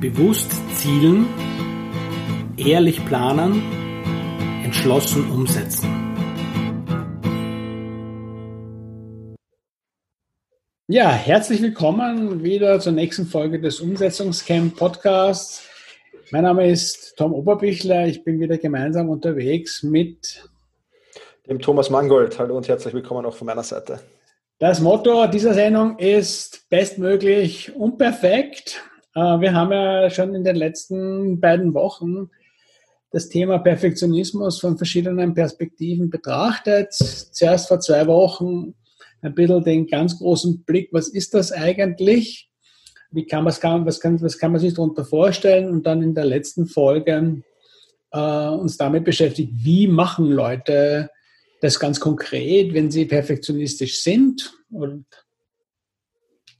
Bewusst zielen, ehrlich planen, entschlossen umsetzen. Ja, herzlich willkommen wieder zur nächsten Folge des Umsetzungscamp Podcasts. Mein Name ist Tom Oberbichler. Ich bin wieder gemeinsam unterwegs mit dem Thomas Mangold. Hallo und herzlich willkommen auch von meiner Seite. Das Motto dieser Sendung ist bestmöglich und perfekt. Äh, wir haben ja schon in den letzten beiden Wochen das Thema Perfektionismus von verschiedenen Perspektiven betrachtet. Zuerst vor zwei Wochen ein bisschen den ganz großen Blick, was ist das eigentlich? Wie kann, was, kann, was, kann, was kann man sich darunter vorstellen? Und dann in der letzten Folge äh, uns damit beschäftigt, wie machen Leute das ganz konkret, wenn sie perfektionistisch sind. Und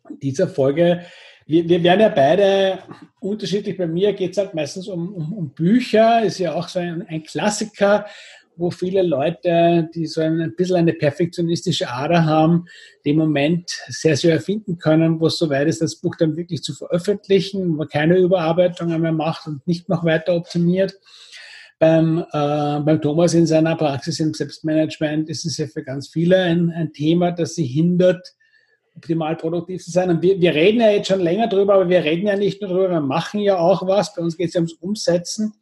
in dieser Folge wir, wir werden ja beide unterschiedlich. Bei mir geht es halt meistens um, um, um, Bücher, ist ja auch so ein, ein, Klassiker, wo viele Leute, die so ein, ein bisschen eine perfektionistische Ader haben, den Moment sehr, sehr erfinden können, wo es soweit ist, das Buch dann wirklich zu veröffentlichen, wo man keine Überarbeitungen mehr macht und nicht noch weiter optimiert. Beim, äh, beim Thomas in seiner Praxis im Selbstmanagement ist es ja für ganz viele ein, ein Thema, das sie hindert, optimal produktiv zu sein. Und wir, wir reden ja jetzt schon länger drüber, aber wir reden ja nicht nur drüber, wir machen ja auch was. Bei uns geht es ja ums Umsetzen.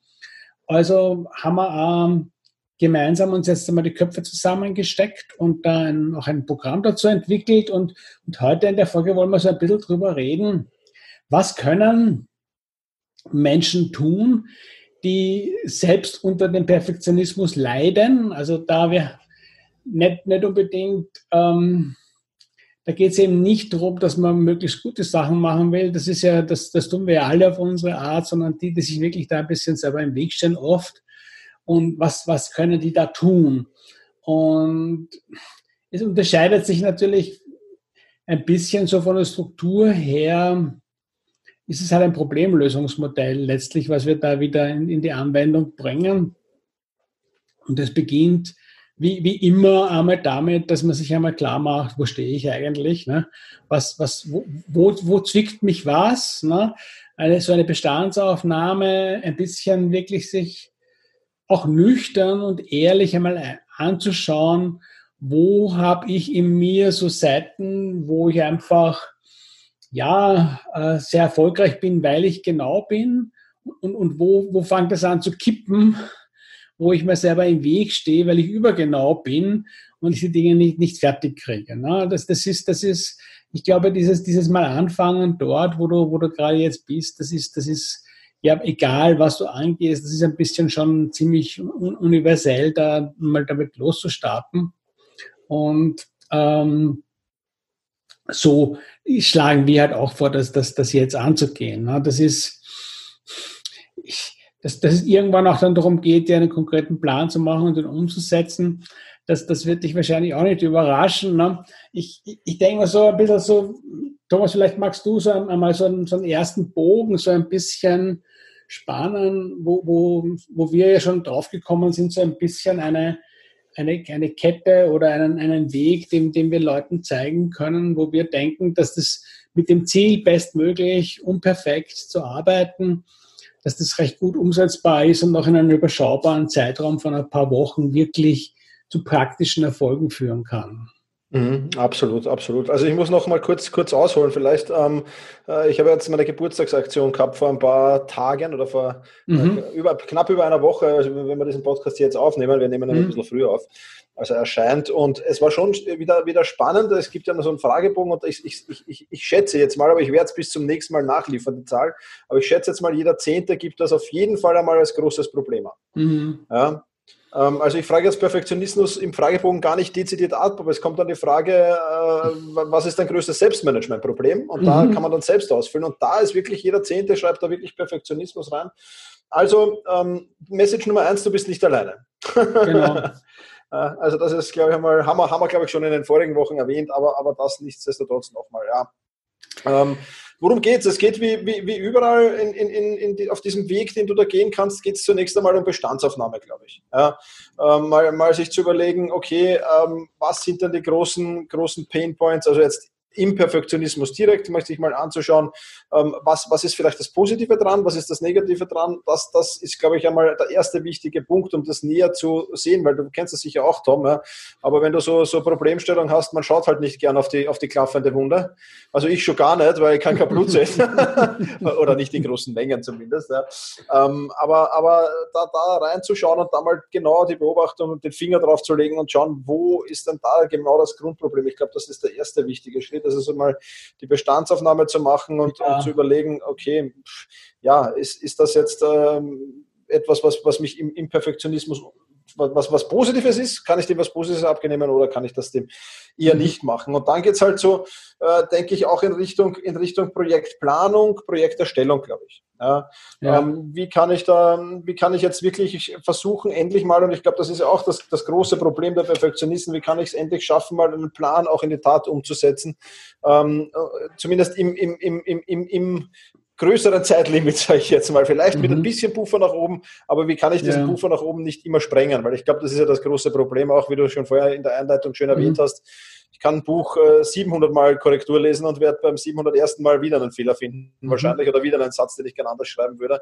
Also haben wir ähm, gemeinsam uns jetzt einmal die Köpfe zusammengesteckt und dann auch ein Programm dazu entwickelt. Und, und heute in der Folge wollen wir so ein bisschen drüber reden. Was können Menschen tun, die selbst unter dem Perfektionismus leiden? Also da wir nicht, nicht unbedingt ähm, da geht es eben nicht darum, dass man möglichst gute Sachen machen will. Das ist ja, das, das tun wir ja alle auf unsere Art, sondern die, die sich wirklich da ein bisschen selber im Weg stehen, oft. Und was, was können die da tun? Und es unterscheidet sich natürlich ein bisschen so von der Struktur her, ist es halt ein Problemlösungsmodell letztlich, was wir da wieder in, in die Anwendung bringen. Und es beginnt wie, wie immer einmal damit, dass man sich einmal klar macht, wo stehe ich eigentlich, ne? was, was, wo, wo, wo zwickt mich was, ne? eine, so eine Bestandsaufnahme, ein bisschen wirklich sich auch nüchtern und ehrlich einmal anzuschauen, wo habe ich in mir so Seiten, wo ich einfach ja äh, sehr erfolgreich bin, weil ich genau bin und, und wo, wo fängt das an zu kippen, wo ich mir selber im Weg stehe, weil ich übergenau bin und ich die Dinge nicht, nicht fertig kriege. Ne? Das, das, ist, das ist, ich glaube, dieses, dieses Mal anfangen dort, wo du, wo du gerade jetzt bist, das ist, das ist, ja, egal was du angehst, das ist ein bisschen schon ziemlich universell, da mal damit loszustarten. Und ähm, so schlagen wir halt auch vor, dass das, das jetzt anzugehen. Ne? Das ist, ich, dass, dass es irgendwann auch dann darum geht, dir einen konkreten Plan zu machen und den umzusetzen, das, das wird dich wahrscheinlich auch nicht überraschen. Ne? Ich, ich denke mal so ein bisschen so, Thomas, vielleicht magst du so einmal so einen, so einen ersten Bogen so ein bisschen spannen, wo, wo, wo wir ja schon draufgekommen sind, so ein bisschen eine, eine, eine Kette oder einen, einen Weg, den, den wir Leuten zeigen können, wo wir denken, dass das mit dem Ziel bestmöglich unperfekt zu arbeiten, dass das recht gut umsetzbar ist und auch in einem überschaubaren Zeitraum von ein paar Wochen wirklich zu praktischen Erfolgen führen kann. Mhm, absolut, absolut. Also ich muss noch mal kurz, kurz ausholen. Vielleicht, ähm, äh, ich habe jetzt meine Geburtstagsaktion gehabt vor ein paar Tagen oder vor mhm. äh, über, knapp über einer Woche, also wenn wir diesen Podcast jetzt aufnehmen, wir nehmen ihn mhm. ein bisschen früher auf als er erscheint. Und es war schon wieder, wieder spannend. Es gibt ja noch so einen Fragebogen und ich, ich, ich, ich schätze jetzt mal, aber ich werde es bis zum nächsten Mal nachliefern, die Zahl. Aber ich schätze jetzt mal, jeder Zehnte gibt das auf jeden Fall einmal als großes Problem an. Mhm. Ja, also ich frage jetzt Perfektionismus im Fragebogen gar nicht dezidiert ab, aber es kommt dann die Frage, äh, was ist dein größtes Selbstmanagement-Problem? Und da mhm. kann man dann selbst ausfüllen. Und da ist wirklich jeder Zehnte, schreibt da wirklich Perfektionismus rein. Also ähm, Message Nummer eins, du bist nicht alleine. Genau. Also das ist, glaube ich, einmal, haben wir, haben wir, glaube ich, schon in den vorigen Wochen erwähnt, aber, aber das nichtsdestotrotz nochmal, ja. Ähm, worum geht es? Es geht wie, wie, wie überall in, in, in die, auf diesem Weg, den du da gehen kannst, geht es zunächst einmal um Bestandsaufnahme, glaube ich. Ja, ähm, mal, mal sich zu überlegen, okay, ähm, was sind denn die großen, großen Pain Points? Also jetzt im Perfektionismus direkt, möchte ich mal anzuschauen, ähm, was, was ist vielleicht das Positive dran, was ist das Negative dran. Das, das ist, glaube ich, einmal der erste wichtige Punkt, um das näher zu sehen, weil du kennst das sicher auch, Tom. Ja? Aber wenn du so, so Problemstellung hast, man schaut halt nicht gern auf die, auf die klaffende Wunde. Also ich schon gar nicht, weil ich kann kein Blut sehen. Oder nicht in großen Mengen zumindest. Ja. Ähm, aber aber da, da reinzuschauen und da mal genau die Beobachtung und den Finger drauf zu legen und schauen, wo ist denn da genau das Grundproblem. Ich glaube, das ist der erste wichtige Schritt, also mal die Bestandsaufnahme zu machen und, ja. und zu überlegen, okay, ja, ist, ist das jetzt ähm, etwas, was, was mich im, im Perfektionismus was, was Positives ist, kann ich dem was Positives abnehmen oder kann ich das dem eher mhm. nicht machen? Und dann geht es halt so, äh, denke ich, auch in Richtung, in Richtung Projektplanung, Projekterstellung, glaube ich. Ja, ja. Ähm, wie kann ich da, wie kann ich jetzt wirklich versuchen, endlich mal, und ich glaube, das ist ja auch das, das große Problem der Perfektionisten, wie kann ich es endlich schaffen, mal einen Plan auch in die Tat umzusetzen, ähm, äh, zumindest im, im, im, im, im größeren Zeitlimit, sage ich jetzt mal. Vielleicht mhm. mit ein mhm. bisschen Puffer nach oben, aber wie kann ich diesen ja. Puffer nach oben nicht immer sprengen? Weil ich glaube, das ist ja das große Problem, auch wie du schon vorher in der Einleitung schön erwähnt mhm. hast. Ich kann ein Buch äh, 700 Mal Korrektur lesen und werde beim 701. Mal wieder einen Fehler finden, mhm. wahrscheinlich, oder wieder einen Satz, den ich gerne anders schreiben würde.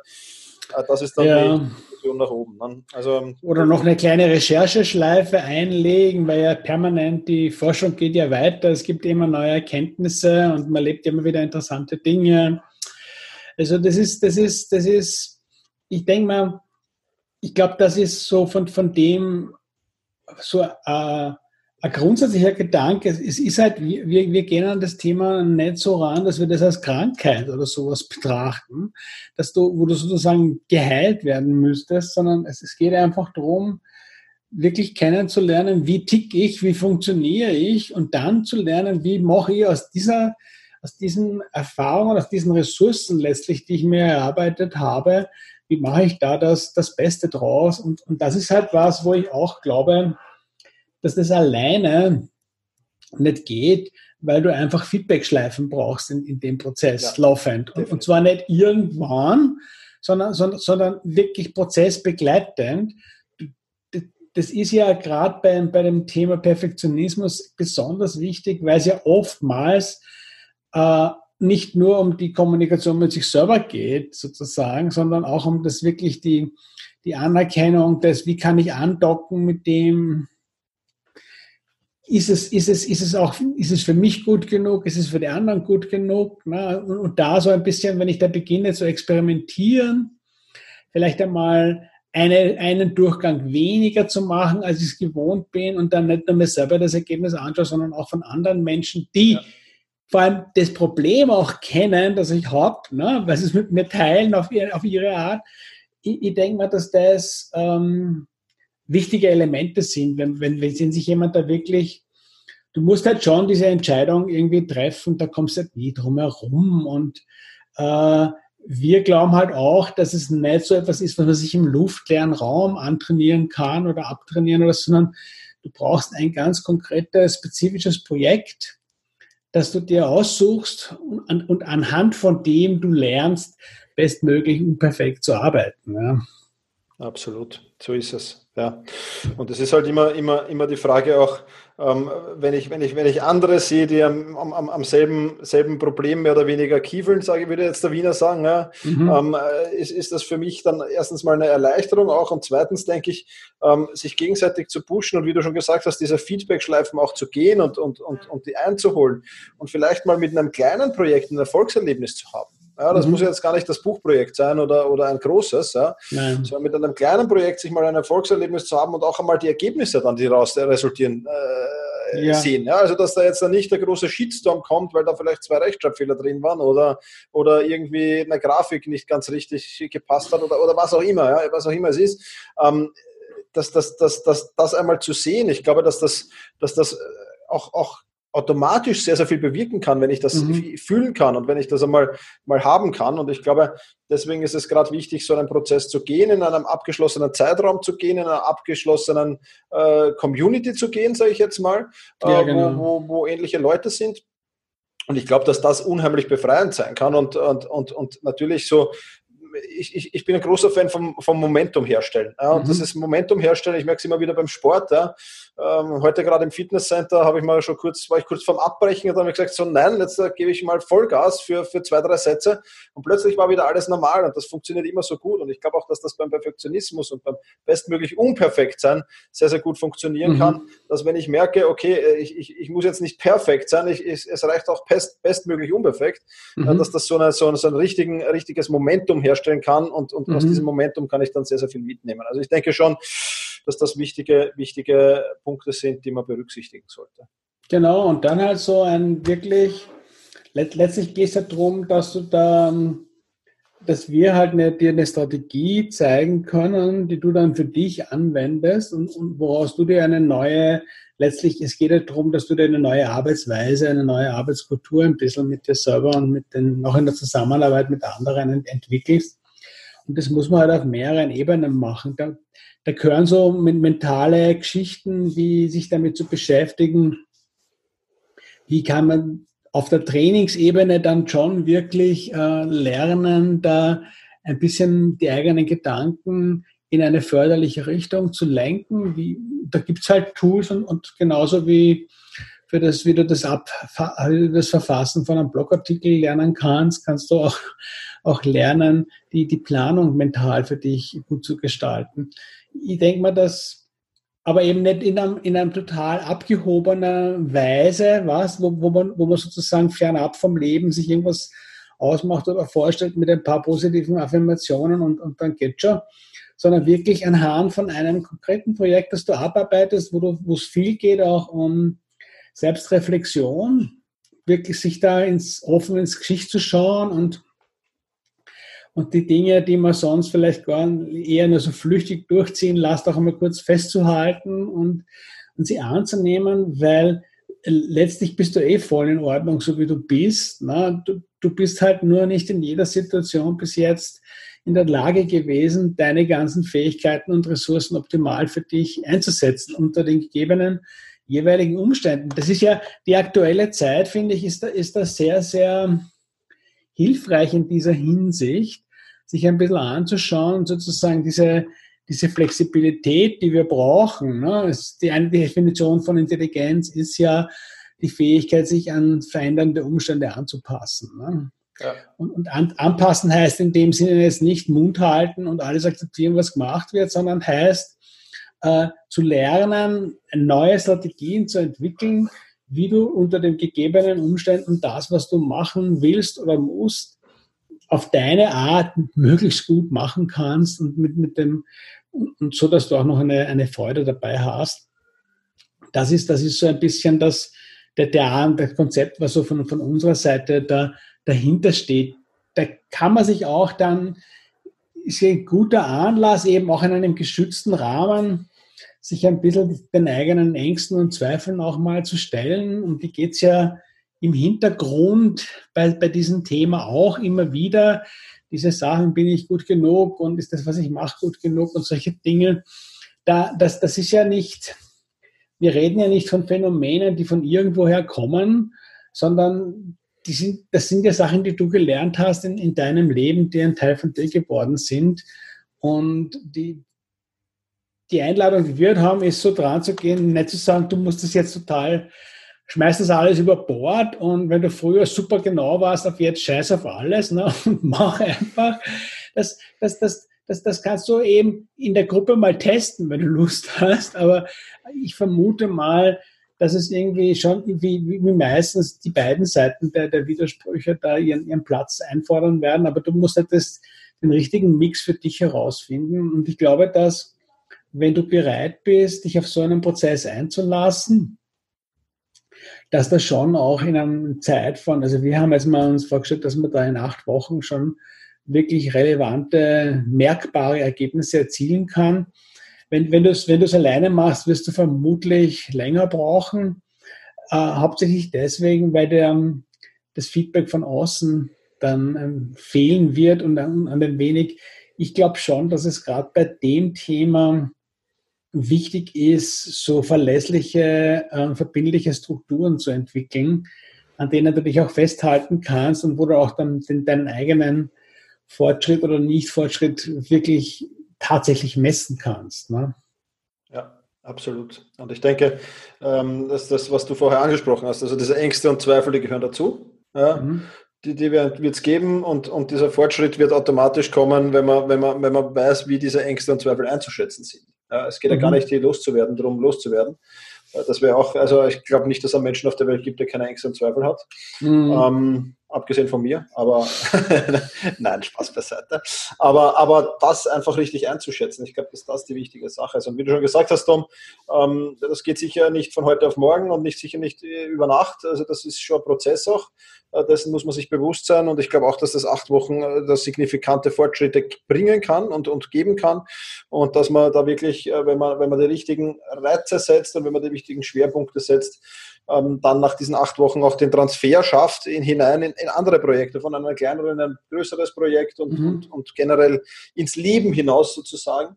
Äh, das ist dann ja. die Diskussion nach oben. Ne? Also, oder noch eine kleine Rechercheschleife einlegen, weil ja permanent die Forschung geht ja weiter. Es gibt immer neue Erkenntnisse und man lebt immer wieder interessante Dinge. Also das ist, das ist, das ist, ich denke mal, ich glaube, das ist so von, von dem so äh, ein grundsätzlicher Gedanke. Es ist halt, wir, wir gehen an das Thema nicht so ran, dass wir das als Krankheit oder sowas betrachten, dass du, wo du sozusagen geheilt werden müsstest, sondern es, es geht einfach darum, wirklich kennenzulernen, wie tick ich, wie funktioniere ich und dann zu lernen, wie mache ich aus dieser aus diesen Erfahrungen, aus diesen Ressourcen letztlich, die ich mir erarbeitet habe, wie mache ich da das, das Beste draus? Und, und das ist halt was, wo ich auch glaube, dass das alleine nicht geht, weil du einfach Feedback-Schleifen brauchst in, in dem Prozess ja, laufend. Und, und, zwar nicht irgendwann, sondern, sondern, sondern wirklich prozessbegleitend. Das ist ja gerade bei, bei dem Thema Perfektionismus besonders wichtig, weil es ja oftmals äh, nicht nur um die Kommunikation mit sich selber geht, sozusagen, sondern auch um das wirklich die, die Anerkennung des, wie kann ich andocken mit dem, ist es, ist es, ist es auch, ist es für mich gut genug, ist es für die anderen gut genug? Ne? Und, und da so ein bisschen, wenn ich da beginne zu experimentieren, vielleicht einmal eine, einen Durchgang weniger zu machen, als ich es gewohnt bin und dann nicht nur mir selber das Ergebnis anschaue, sondern auch von anderen Menschen, die ja vor allem das Problem auch kennen, das ich habe, ne, weil sie es mit mir teilen auf, ihr, auf ihre Art. Ich, ich denke mal, dass das ähm, wichtige Elemente sind, wenn, wenn, wenn sich jemand da wirklich, du musst halt schon diese Entscheidung irgendwie treffen, da kommst du halt nie drum herum und äh, wir glauben halt auch, dass es nicht so etwas ist, was man sich im luftleeren Raum antrainieren kann oder abtrainieren oder sondern du brauchst ein ganz konkretes, spezifisches Projekt, dass du dir aussuchst und, und anhand von dem du lernst, bestmöglich und perfekt zu arbeiten. Ja. Absolut, so ist es. Ja, und es ist halt immer, immer, immer die Frage auch, ähm, wenn, ich, wenn, ich, wenn ich andere sehe, die am, am, am selben, selben Problem mehr oder weniger kiefeln, sage ich, würde jetzt der Wiener sagen, ja, mhm. ähm, äh, ist, ist das für mich dann erstens mal eine Erleichterung auch und zweitens denke ich, ähm, sich gegenseitig zu pushen und wie du schon gesagt hast, diese Feedback-Schleifen auch zu gehen und, und, und, und die einzuholen und vielleicht mal mit einem kleinen Projekt ein Erfolgserlebnis zu haben. Ja, das mhm. muss jetzt gar nicht das Buchprojekt sein oder, oder ein großes, ja, sondern mit einem kleinen Projekt sich mal ein Erfolgserlebnis zu haben und auch einmal die Ergebnisse dann, die daraus resultieren, äh, ja. sehen. Ja, also, dass da jetzt dann nicht der große Shitstorm kommt, weil da vielleicht zwei Rechtschreibfehler drin waren oder, oder irgendwie eine Grafik nicht ganz richtig gepasst hat oder, oder was auch immer, ja, was auch immer es ist. Ähm, das, das, das, das, das einmal zu sehen, ich glaube, dass das, dass das auch, auch automatisch sehr, sehr viel bewirken kann, wenn ich das mhm. fühlen kann und wenn ich das einmal mal haben kann. Und ich glaube, deswegen ist es gerade wichtig, so einen Prozess zu gehen, in einem abgeschlossenen Zeitraum zu gehen, in einer abgeschlossenen äh, Community zu gehen, sage ich jetzt mal, äh, ja, genau. wo, wo, wo ähnliche Leute sind. Und ich glaube, dass das unheimlich befreiend sein kann und, und, und, und natürlich so ich, ich, ich bin ein großer Fan vom, vom Momentum herstellen. Ja, und mhm. dieses Momentum herstellen, ich merke es immer wieder beim Sport. Ja. Ähm, heute gerade im Fitnesscenter habe ich mal schon kurz, war ich kurz vorm Abbrechen und dann habe ich gesagt, so nein, jetzt äh, gebe ich mal Vollgas für, für zwei, drei Sätze und plötzlich war wieder alles normal und das funktioniert immer so gut. Und ich glaube auch, dass das beim Perfektionismus und beim bestmöglich unperfekt sein sehr, sehr gut funktionieren mhm. kann, dass wenn ich merke, okay, äh, ich, ich, ich muss jetzt nicht perfekt sein, ich, ich, es reicht auch best, bestmöglich unperfekt, mhm. dass das so, eine, so, so ein richtigen, richtiges Momentum herstellen kann und, und mhm. aus diesem Momentum kann ich dann sehr, sehr viel mitnehmen. Also ich denke schon, dass das wichtige, wichtige Punkte sind, die man berücksichtigen sollte. Genau, und dann halt so ein wirklich, letztlich geht es ja darum, dass du da, dass wir halt eine, dir eine Strategie zeigen können, die du dann für dich anwendest und, und woraus du dir eine neue, letztlich, es geht ja darum, dass du dir eine neue Arbeitsweise, eine neue Arbeitskultur ein bisschen mit dir selber und mit den, noch in der Zusammenarbeit mit anderen entwickelst. Und das muss man halt auf mehreren Ebenen machen. Da, da gehören so mentale Geschichten, wie sich damit zu beschäftigen. Wie kann man auf der Trainingsebene dann schon wirklich äh, lernen, da ein bisschen die eigenen Gedanken in eine förderliche Richtung zu lenken. Wie, da gibt's halt Tools und, und genauso wie für das, wie du das, Ab, das Verfassen von einem Blogartikel lernen kannst, kannst du auch, auch lernen, die, die Planung mental für dich gut zu gestalten. Ich denke mal, dass, aber eben nicht in einem, in einem total abgehobenen Weise, was, wo, wo, man, wo man sozusagen fernab vom Leben sich irgendwas ausmacht oder vorstellt mit ein paar positiven Affirmationen und, und dann geht schon, sondern wirklich anhand von einem konkreten Projekt, das du abarbeitest, wo es viel geht auch um Selbstreflexion, wirklich sich da ins offen ins Gesicht zu schauen und, und die Dinge, die man sonst vielleicht gar eher nur so flüchtig durchziehen lässt, auch einmal kurz festzuhalten und, und sie anzunehmen, weil letztlich bist du eh voll in Ordnung, so wie du bist. Ne? Du, du bist halt nur nicht in jeder Situation bis jetzt in der Lage gewesen, deine ganzen Fähigkeiten und Ressourcen optimal für dich einzusetzen unter den gegebenen jeweiligen Umständen. Das ist ja die aktuelle Zeit, finde ich, ist da, ist da sehr, sehr hilfreich in dieser Hinsicht, sich ein bisschen anzuschauen, sozusagen diese, diese Flexibilität, die wir brauchen. Ne? Die eine Definition von Intelligenz ist ja die Fähigkeit, sich an verändernde Umstände anzupassen. Ne? Ja. Und, und an, anpassen heißt in dem Sinne jetzt nicht Mund halten und alles akzeptieren, was gemacht wird, sondern heißt, äh, zu lernen, neue Strategien zu entwickeln, wie du unter den gegebenen Umständen das, was du machen willst oder musst, auf deine Art möglichst gut machen kannst und mit, mit dem, und so, dass du auch noch eine, eine Freude dabei hast. Das ist, das ist so ein bisschen das, der, der, der Konzept, was so von, von unserer Seite da, dahinter steht. Da kann man sich auch dann, ist ein guter Anlass, eben auch in einem geschützten Rahmen, sich ein bisschen den eigenen Ängsten und Zweifeln auch mal zu stellen. Und die geht es ja im Hintergrund bei, bei diesem Thema auch immer wieder. Diese Sachen, bin ich gut genug und ist das, was ich mache, gut genug und solche Dinge. Da, das, das ist ja nicht, wir reden ja nicht von Phänomenen, die von irgendwoher kommen, sondern die sind, das sind ja Sachen, die du gelernt hast in, in deinem Leben, die ein Teil von dir geworden sind. Und die, die Einladung, die wir haben, ist so dran zu gehen, nicht zu sagen, du musst das jetzt total, schmeiß das alles über Bord und wenn du früher super genau warst, auf jetzt scheiß auf alles ne, und mach einfach. Das, das, das, das, das kannst du eben in der Gruppe mal testen, wenn du Lust hast. Aber ich vermute mal, dass es irgendwie schon wie, wie meistens die beiden Seiten der, der Widersprüche da ihren, ihren Platz einfordern werden. Aber du musst halt das, den richtigen Mix für dich herausfinden. Und ich glaube, dass wenn du bereit bist, dich auf so einen Prozess einzulassen, dass das schon auch in einer Zeit von, also wir haben jetzt mal uns vorgestellt, dass man da in acht Wochen schon wirklich relevante, merkbare Ergebnisse erzielen kann. Wenn, wenn du es wenn alleine machst, wirst du vermutlich länger brauchen. Äh, hauptsächlich deswegen, weil der, das Feedback von außen dann ähm, fehlen wird und an, an ein wenig. Ich glaube schon, dass es gerade bei dem Thema wichtig ist, so verlässliche, äh, verbindliche Strukturen zu entwickeln, an denen du dich auch festhalten kannst und wo du auch dann den, deinen eigenen Fortschritt oder Nicht-Fortschritt wirklich tatsächlich messen kannst. Ne? Ja, absolut. Und ich denke, ähm, dass das, was du vorher angesprochen hast, also diese Ängste und Zweifel, die gehören dazu. Ja? Mhm. Die, die wird es geben und, und dieser Fortschritt wird automatisch kommen, wenn man, wenn, man, wenn man weiß, wie diese Ängste und Zweifel einzuschätzen sind. Es geht ja gar mhm. nicht, hier loszuwerden, darum loszuwerden. Das wäre auch, also ich glaube nicht, dass es einen Menschen auf der Welt gibt, der keine Ängste und Zweifel hat. Mhm. Ähm, abgesehen von mir, aber nein, Spaß beiseite. Aber, aber das einfach richtig einzuschätzen, ich glaube, dass das die wichtige Sache ist. Und wie du schon gesagt hast, Tom, ähm, das geht sicher nicht von heute auf morgen und nicht sicher nicht äh, über Nacht. Also das ist schon ein Prozess auch. Äh, dessen muss man sich bewusst sein. Und ich glaube auch, dass das acht Wochen äh, das signifikante Fortschritte bringen kann und, und geben kann. Und dass man da wirklich, wenn man, wenn man die richtigen Reize setzt und wenn man die wichtigen Schwerpunkte setzt, ähm, dann nach diesen acht Wochen auch den Transfer schafft in, hinein in, in andere Projekte, von einem kleineren in ein größeres Projekt und, mhm. und, und generell ins Leben hinaus sozusagen.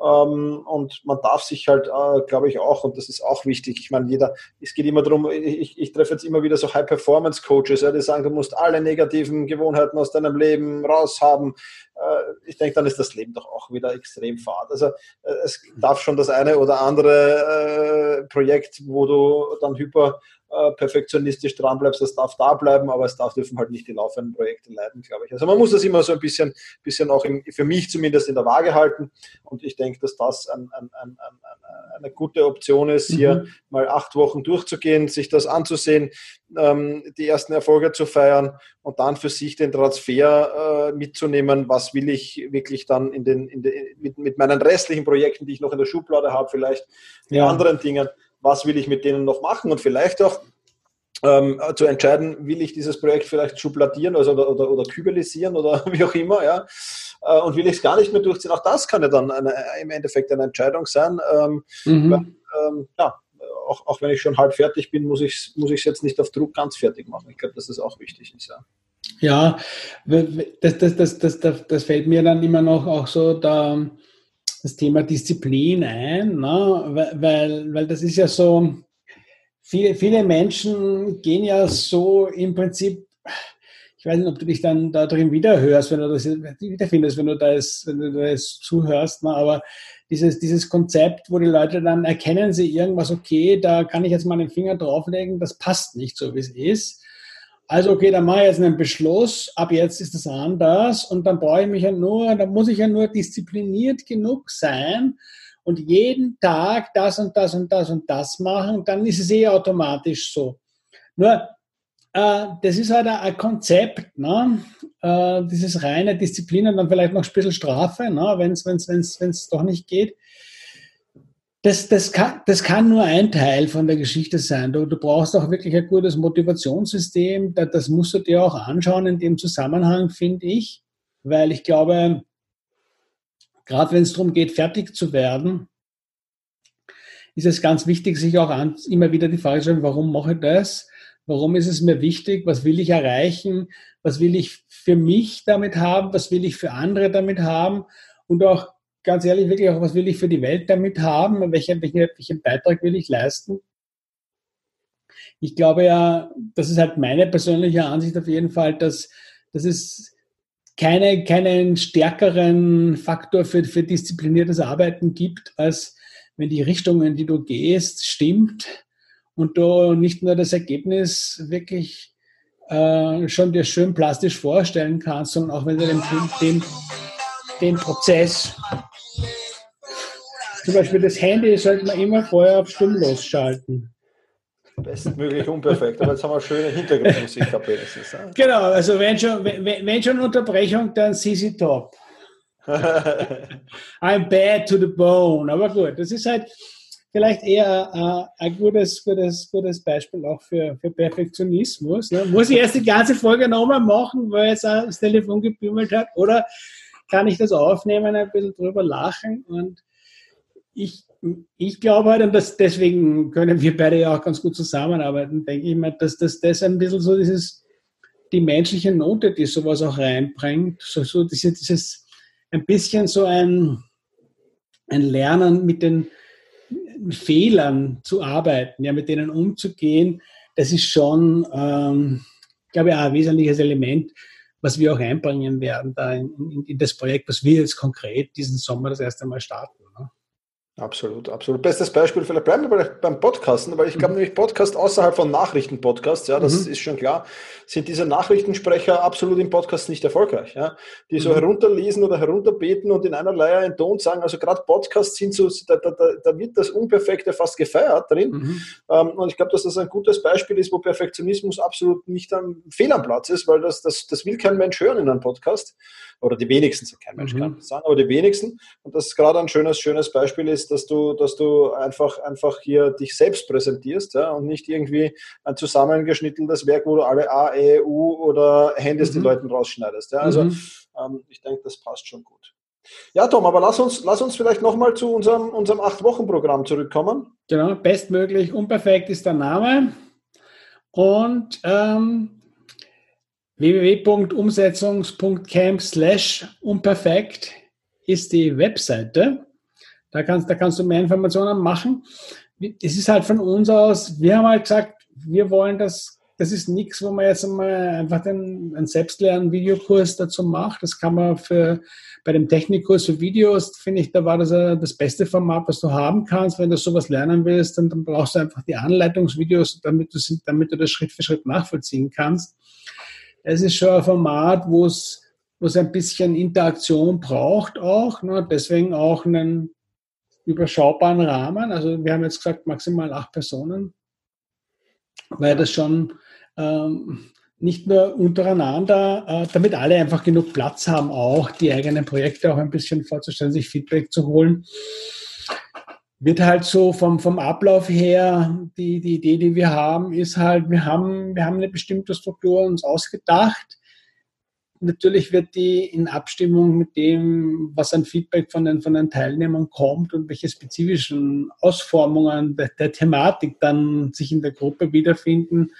Ähm, und man darf sich halt, äh, glaube ich, auch, und das ist auch wichtig, ich meine, jeder, es geht immer darum, ich, ich treffe jetzt immer wieder so High-Performance-Coaches, die sagen, du musst alle negativen Gewohnheiten aus deinem Leben raushaben. Äh, ich denke, dann ist das Leben doch auch wieder extrem fad. Also äh, es darf schon das eine oder andere Projekt, wo du dann hyper äh, perfektionistisch dran bleibst, das darf da bleiben, aber es darf dürfen halt nicht die laufenden Projekte leiden, glaube ich. Also man muss das immer so ein bisschen, bisschen auch im, für mich zumindest in der Waage halten und ich denke, dass das ein, ein, ein, eine gute Option ist, hier mhm. mal acht Wochen durchzugehen, sich das anzusehen, ähm, die ersten Erfolge zu feiern und dann für sich den Transfer äh, mitzunehmen, was will ich wirklich dann in den, in den mit, mit meinen restlichen Projekten, die ich noch in der Schublade habe, vielleicht ja. anderen Dingen was will ich mit denen noch machen und vielleicht auch ähm, zu entscheiden, will ich dieses Projekt vielleicht schubladieren also, oder, oder, oder kübelisieren oder wie auch immer, ja. Äh, und will ich es gar nicht mehr durchziehen. Auch das kann ja dann eine, im Endeffekt eine Entscheidung sein. Ähm, mhm. weil, ähm, ja, auch, auch wenn ich schon halb fertig bin, muss ich es muss jetzt nicht auf Druck ganz fertig machen. Ich glaube, dass das auch wichtig ist, ja. Ja, das, das, das, das, das, das fällt mir dann immer noch auch so da das Thema Disziplin ein, ne? weil, weil das ist ja so, viele, viele Menschen gehen ja so im Prinzip, ich weiß nicht, ob du dich dann da drin wiederhörst, wenn du das wiederfindest, wenn du das, wenn du das zuhörst, ne? aber dieses, dieses Konzept, wo die Leute dann erkennen sie irgendwas, okay, da kann ich jetzt mal den Finger drauflegen, das passt nicht so, wie es ist. Also okay, dann mache ich jetzt einen Beschluss, ab jetzt ist es anders und dann brauche ich mich ja nur, dann muss ich ja nur diszipliniert genug sein und jeden Tag das und das und das und das machen, dann ist es eh automatisch so. Nur, äh, das ist halt ein Konzept, ne? äh, dieses reine Disziplin und dann vielleicht noch ein bisschen Strafe, ne? wenn es doch nicht geht das, das, kann, das kann nur ein Teil von der Geschichte sein. Du, du brauchst auch wirklich ein gutes Motivationssystem. Das, das musst du dir auch anschauen in dem Zusammenhang, finde ich, weil ich glaube, gerade wenn es darum geht, fertig zu werden, ist es ganz wichtig, sich auch an, immer wieder die Frage zu stellen, warum mache ich das? Warum ist es mir wichtig? Was will ich erreichen? Was will ich für mich damit haben? Was will ich für andere damit haben? Und auch ganz ehrlich, wirklich auch, was will ich für die Welt damit haben? Welchen, welchen, welchen Beitrag will ich leisten? Ich glaube ja, das ist halt meine persönliche Ansicht auf jeden Fall, dass, dass es keine, keinen stärkeren Faktor für, für diszipliniertes Arbeiten gibt, als wenn die Richtung, in die du gehst, stimmt und du nicht nur das Ergebnis wirklich äh, schon dir schön plastisch vorstellen kannst, sondern auch wenn du den, den, den Prozess zum Beispiel das Handy sollte man immer vorher auf stimmlos schalten. Bestmöglich unperfekt, aber jetzt haben wir schöne Hintergrundmusik gehabt wenigstens. Genau, also wenn schon, wenn, wenn schon Unterbrechung, dann CC Top. I'm bad to the bone. Aber gut, das ist halt vielleicht eher äh, ein gutes, gutes, gutes Beispiel auch für, für Perfektionismus. Ne? Muss ich erst die ganze Folge nochmal machen, weil jetzt das Telefon gebümmelt hat? Oder kann ich das aufnehmen, ein bisschen drüber lachen und ich, ich glaube halt, und das, deswegen können wir beide ja auch ganz gut zusammenarbeiten, denke ich mal, dass das, das ein bisschen so dieses, die menschliche Note, die sowas auch reinbringt, so, so diese, dieses, ein bisschen so ein, ein Lernen mit den Fehlern zu arbeiten, ja, mit denen umzugehen, das ist schon, ähm, glaube ich, auch ein wesentliches Element, was wir auch einbringen werden da in, in, in das Projekt, was wir jetzt konkret diesen Sommer das erste Mal starten. Ne? Absolut, absolut. Bestes Beispiel, vielleicht bleiben wir beim Podcasten, weil ich glaube mhm. nämlich Podcast außerhalb von Nachrichtenpodcasts, ja, das mhm. ist schon klar, sind diese Nachrichtensprecher absolut im Podcast nicht erfolgreich, ja, die so mhm. herunterlesen oder herunterbeten und in einerlei einen Ton sagen, also gerade Podcasts sind so, da, da, da wird das Unperfekte fast gefeiert drin mhm. ähm, und ich glaube, dass das ein gutes Beispiel ist, wo Perfektionismus absolut nicht am Fehl am Platz ist, weil das, das, das will kein Mensch hören in einem Podcast oder die wenigsten, kein Mensch mhm. kann das sagen, aber die wenigsten und das gerade ein schönes, schönes Beispiel ist, dass du, dass du einfach, einfach hier dich selbst präsentierst ja, und nicht irgendwie ein zusammengeschnittenes Werk, wo du alle A, E, U oder Handys mhm. den Leuten rausschneidest. Ja. Also mhm. ähm, ich denke, das passt schon gut. Ja, Tom, aber lass uns, lass uns vielleicht nochmal zu unserem, unserem Acht-Wochen-Programm zurückkommen. Genau, bestmöglich, unperfekt ist der Name. Und ähm, www.umsetzungs.camp slash unperfekt ist die Webseite. Da kannst, da kannst du mehr Informationen machen. Es ist halt von uns aus, wir haben halt gesagt, wir wollen das, das ist nichts, wo man jetzt einmal einfach den, einen Selbstlern-Videokurs dazu macht. Das kann man für, bei dem Technikkurs für Videos, finde ich, da war das das beste Format, was du haben kannst. Wenn du sowas lernen willst, dann, dann brauchst du einfach die Anleitungsvideos, damit du, damit du das Schritt für Schritt nachvollziehen kannst. Es ist schon ein Format, wo es, wo es ein bisschen Interaktion braucht auch. Ne? Deswegen auch einen überschaubaren Rahmen. Also wir haben jetzt gesagt maximal acht Personen, weil das schon ähm, nicht nur untereinander, äh, damit alle einfach genug Platz haben, auch die eigenen Projekte auch ein bisschen vorzustellen, sich Feedback zu holen. Wird halt so vom, vom Ablauf her, die, die Idee, die wir haben, ist halt, wir haben, wir haben eine bestimmte Struktur uns ausgedacht natürlich wird die in Abstimmung mit dem, was an Feedback von den, von den Teilnehmern kommt und welche spezifischen Ausformungen der, der Thematik dann sich in der Gruppe wiederfinden,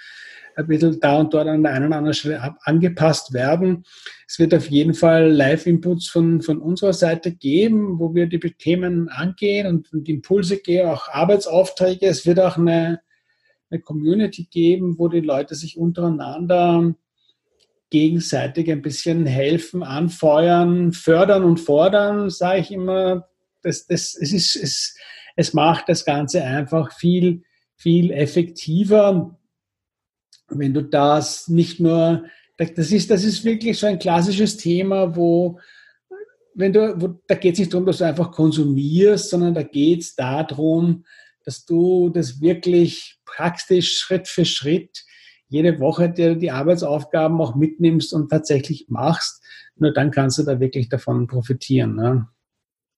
ein bisschen da und dort an der einen oder anderen Stelle angepasst werden. Es wird auf jeden Fall Live-Inputs von, von unserer Seite geben, wo wir die Themen angehen und, und Impulse geben, auch Arbeitsaufträge. Es wird auch eine, eine Community geben, wo die Leute sich untereinander gegenseitig ein bisschen helfen, anfeuern, fördern und fordern, sage ich immer. Das, das, es, ist, es, es macht das Ganze einfach viel, viel effektiver, wenn du das nicht nur, das ist, das ist wirklich so ein klassisches Thema, wo, wenn du, wo, da geht es nicht darum, dass du einfach konsumierst, sondern da geht es darum, dass du das wirklich praktisch Schritt für Schritt jede Woche dir die Arbeitsaufgaben auch mitnimmst und tatsächlich machst, nur dann kannst du da wirklich davon profitieren. Ne?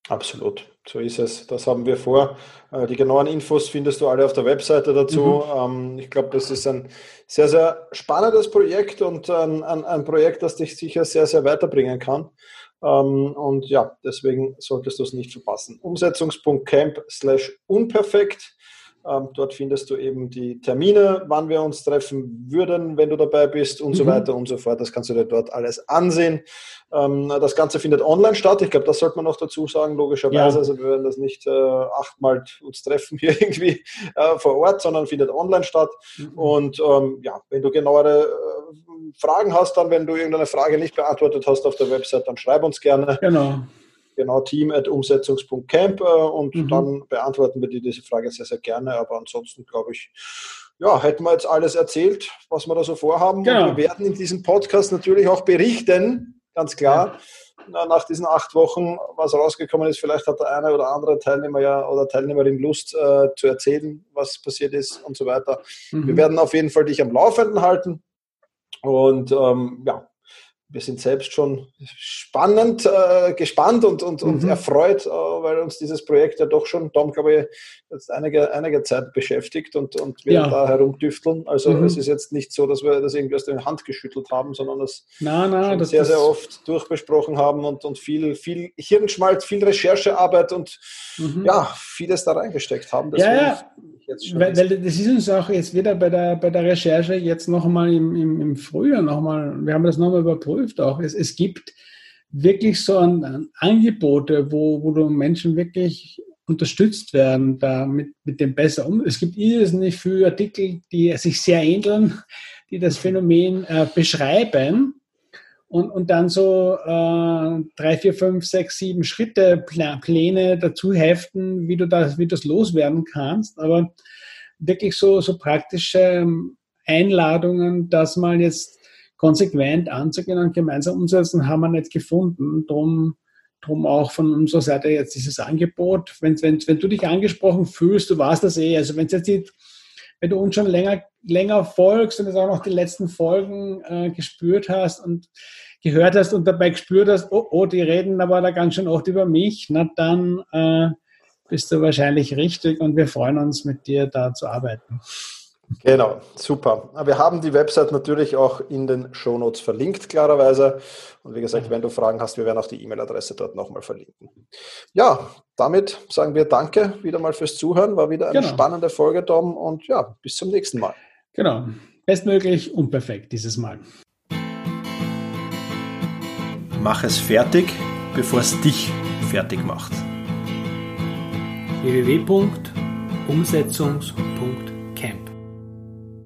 Absolut, so ist es. Das haben wir vor. Äh, die genauen Infos findest du alle auf der Webseite dazu. Mhm. Ich glaube, das ist ein sehr, sehr spannendes Projekt und ein, ein, ein, Projekt, das dich sicher sehr, sehr weiterbringen kann. Ähm, und ja, deswegen solltest du es nicht verpassen. Umsetzungspunkt camp slash unperfekt. Ähm, dort findest du eben die Termine, wann wir uns treffen würden, wenn du dabei bist und mhm. so weiter und so fort. Das kannst du dir dort alles ansehen. Ähm, das Ganze findet online statt. Ich glaube, das sollte man noch dazu sagen, logischerweise. Ja. Also wir werden das nicht äh, achtmal uns treffen hier irgendwie äh, vor Ort, sondern findet online statt. Mhm. Und ähm, ja, wenn du genauere äh, Fragen hast, dann, wenn du irgendeine Frage nicht beantwortet hast auf der Website, dann schreib uns gerne. Genau genau team.umsetzungs.camp äh, und mhm. dann beantworten wir dir diese Frage sehr, sehr gerne. Aber ansonsten glaube ich, ja, hätten wir jetzt alles erzählt, was wir da so vorhaben. Genau. Und wir werden in diesem Podcast natürlich auch berichten, ganz klar. Ja. Nach diesen acht Wochen, was rausgekommen ist, vielleicht hat der eine oder andere Teilnehmer ja oder Teilnehmerin Lust äh, zu erzählen, was passiert ist und so weiter. Mhm. Wir werden auf jeden Fall dich am Laufenden halten. Und ähm, ja, wir sind selbst schon spannend, äh, gespannt und, und, und mhm. erfreut, äh, weil uns dieses Projekt ja doch schon, Tom, glaube ich, jetzt einige, einige Zeit beschäftigt und, und wir ja. da herumdüfteln. Also mhm. es ist jetzt nicht so, dass wir das irgendwie aus der Hand geschüttelt haben, sondern das, na, na, das sehr, sehr oft durchbesprochen haben und, und viel, viel Hirnschmalz, viel Recherchearbeit und mhm. ja, vieles da reingesteckt haben. ja, ja. Weil, weil, das ist uns auch jetzt wieder bei der, bei der Recherche jetzt nochmal im, im, im Frühjahr nochmal, wir haben das nochmal überprüft auch. Es, es gibt wirklich so ein, ein Angebote, wo, wo du Menschen wirklich unterstützt werden, da mit, mit dem besser um. Es gibt irrsinnig viele Artikel, die sich sehr ähneln, die das Phänomen äh, beschreiben. Und, und dann so äh, drei, vier, fünf, sechs, sieben Schritte, Pläne dazu heften, wie du das, wie du das loswerden kannst. Aber wirklich so, so praktische ähm, Einladungen, das mal jetzt konsequent anzugehen und gemeinsam umsetzen, haben wir nicht gefunden. Drum, drum auch von unserer Seite jetzt dieses Angebot. Wenn, wenn, wenn du dich angesprochen fühlst, du warst das eh. Also wenn jetzt die, wenn du uns schon länger, länger folgst und jetzt auch noch die letzten Folgen äh, gespürt hast und gehört hast und dabei gespürt hast, oh, oh, die reden aber da ganz schön oft über mich, na dann äh, bist du wahrscheinlich richtig und wir freuen uns, mit dir da zu arbeiten. Genau, super. Wir haben die Website natürlich auch in den Shownotes verlinkt, klarerweise. Und wie gesagt, wenn du Fragen hast, wir werden auch die E-Mail-Adresse dort nochmal verlinken. Ja, damit sagen wir Danke wieder mal fürs Zuhören. War wieder eine genau. spannende Folge, Tom. Und ja, bis zum nächsten Mal. Genau. Bestmöglich und perfekt dieses Mal. Mach es fertig, bevor es dich fertig macht www.umsetzungs.de